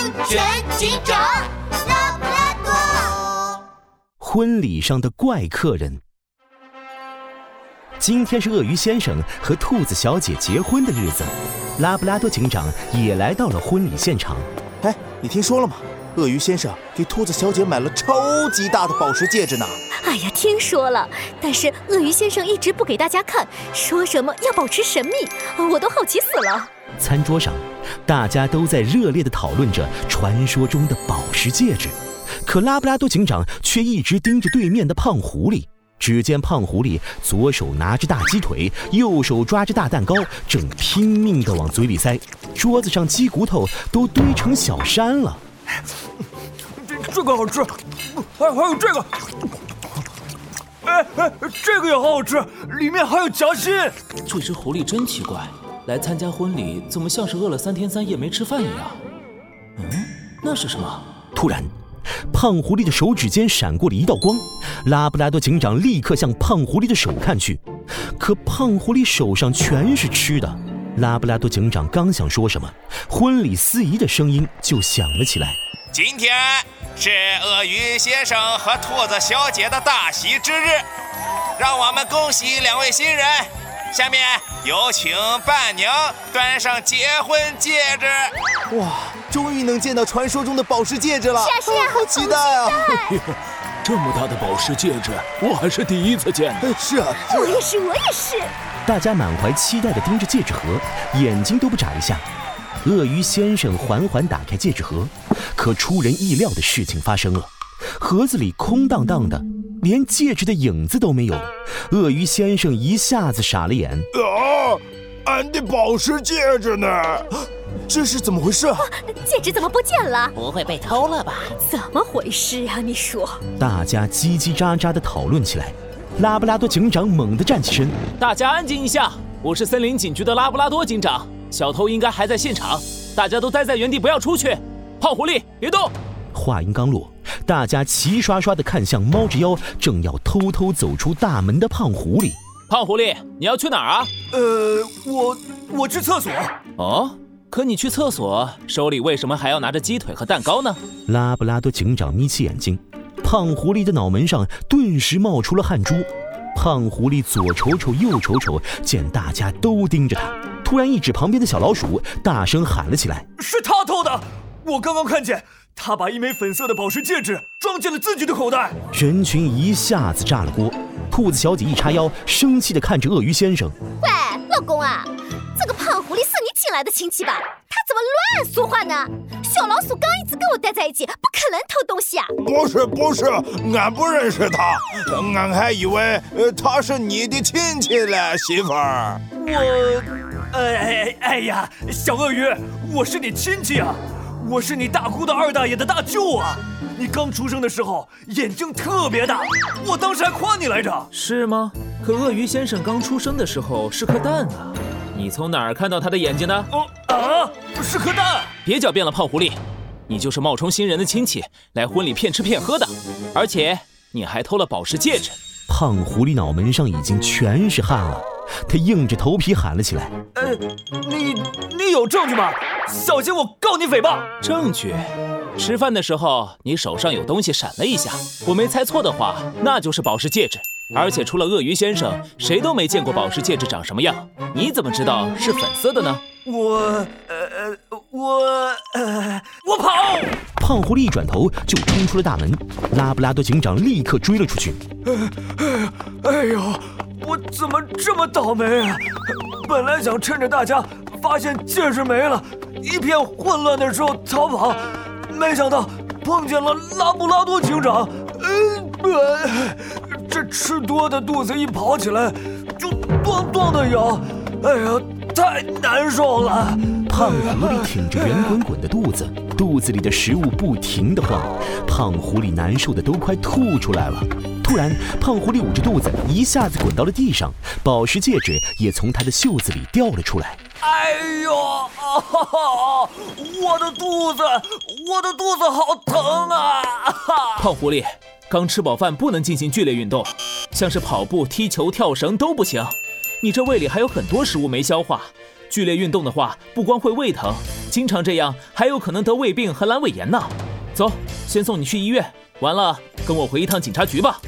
安全警长拉布拉多。婚礼上的怪客人。今天是鳄鱼先生和兔子小姐结婚的日子，拉布拉多警长也来到了婚礼现场。哎，你听说了吗？鳄鱼先生给兔子小姐买了超级大的宝石戒指呢。哎呀，听说了，但是鳄鱼先生一直不给大家看，说什么要保持神秘，我都好奇死了。餐桌上，大家都在热烈地讨论着传说中的宝石戒指，可拉布拉多警长却一直盯着对面的胖狐狸。只见胖狐狸左手拿着大鸡腿，右手抓着大蛋糕，正拼命地往嘴里塞，桌子上鸡骨头都堆成小山了。这 这个好吃，还还有这个，哎哎，这个也好好吃，里面还有夹心。这只狐狸真奇怪。来参加婚礼，怎么像是饿了三天三夜没吃饭一样？嗯，那是什么？突然，胖狐狸的手指间闪过了一道光，拉布拉多警长立刻向胖狐狸的手看去，可胖狐狸手上全是吃的。拉布拉多警长刚想说什么，婚礼司仪的声音就响了起来：“今天是鳄鱼先生和兔子小姐的大喜之日，让我们恭喜两位新人。”下面有请伴娘端上结婚戒指。哇，终于能见到传说中的宝石戒指了！是啊，是啊好期待啊！这么大的宝石戒指，我还是第一次见。是啊，我也是，我也是。大家满怀期待地盯着戒指盒，眼睛都不眨一下。鳄鱼先生缓缓打开戒指盒，可出人意料的事情发生了，盒子里空荡荡的。连戒指的影子都没有，鳄鱼先生一下子傻了眼。啊，俺的宝石戒指呢？这是怎么回事？啊戒指怎么不见了？不会被偷了吧？怎么回事啊？你说。大家叽叽喳喳地讨论起来。拉布拉多警长猛地站起身，大家安静一下，我是森林警局的拉布拉多警长，小偷应该还在现场，大家都待在原地，不要出去。胖狐狸，别动。话音刚落。大家齐刷刷地看向猫着腰正要偷偷走出大门的胖狐狸。胖狐狸，你要去哪儿啊？呃，我我去厕所。哦，可你去厕所手里为什么还要拿着鸡腿和蛋糕呢？拉布拉多警长眯起眼睛，胖狐狸的脑门上顿时冒出了汗珠。胖狐狸左瞅瞅右瞅瞅，见大家都盯着他，突然一指旁边的小老鼠，大声喊了起来：“是他偷的！我刚刚看见。”他把一枚粉色的宝石戒指装进了自己的口袋，人群一下子炸了锅。兔子小姐一叉腰，生气地看着鳄鱼先生：“喂，老公啊，这个胖狐狸是你请来的亲戚吧？他怎么乱说话呢？小老鼠刚一直跟我待在一起，不可能偷东西啊！”“不是不是，俺不认识他，俺还以为呃他是你的亲戚嘞，媳妇儿。”“我，哎哎呀，小鳄鱼，我是你亲戚啊。”我是你大姑的二大爷的大舅啊！你刚出生的时候眼睛特别大，我当时还夸你来着。是吗？可鳄鱼先生刚出生的时候是颗蛋啊！你从哪儿看到他的眼睛的？哦啊，是颗蛋！别狡辩了，胖狐狸，你就是冒充新人的亲戚来婚礼骗吃骗喝的，而且你还偷了宝石戒指。胖狐狸脑门上已经全是汗了。他硬着头皮喊了起来：“呃，你你有证据吗？小心我告你诽谤！”证据？吃饭的时候你手上有东西闪了一下，我没猜错的话，那就是宝石戒指。而且除了鳄鱼先生，谁都没见过宝石戒指长什么样。你怎么知道是粉色的呢？我呃我呃我跑！胖狐狸一转头就冲出了大门，拉布拉多警长立刻追了出去。哎哎呦！我怎么这么倒霉啊！本来想趁着大家发现戒指没了，一片混乱的时候逃跑，没想到碰见了拉布拉多警长。呃，这吃多的肚子一跑起来就咚咚的摇，哎呀，太难受了。胖狐狸挺着圆滚滚的肚子，肚子里的食物不停地晃，胖狐狸难受的都快吐出来了。突然，胖狐狸捂着肚子，一下子滚到了地上，宝石戒指也从他的袖子里掉了出来。哎呦，我的肚子，我的肚子好疼啊！胖狐狸，刚吃饱饭不能进行剧烈运动，像是跑步、踢球、跳绳都不行。你这胃里还有很多食物没消化，剧烈运动的话，不光会胃疼，经常这样还有可能得胃病和阑尾炎呢。走，先送你去医院，完了跟我回一趟警察局吧。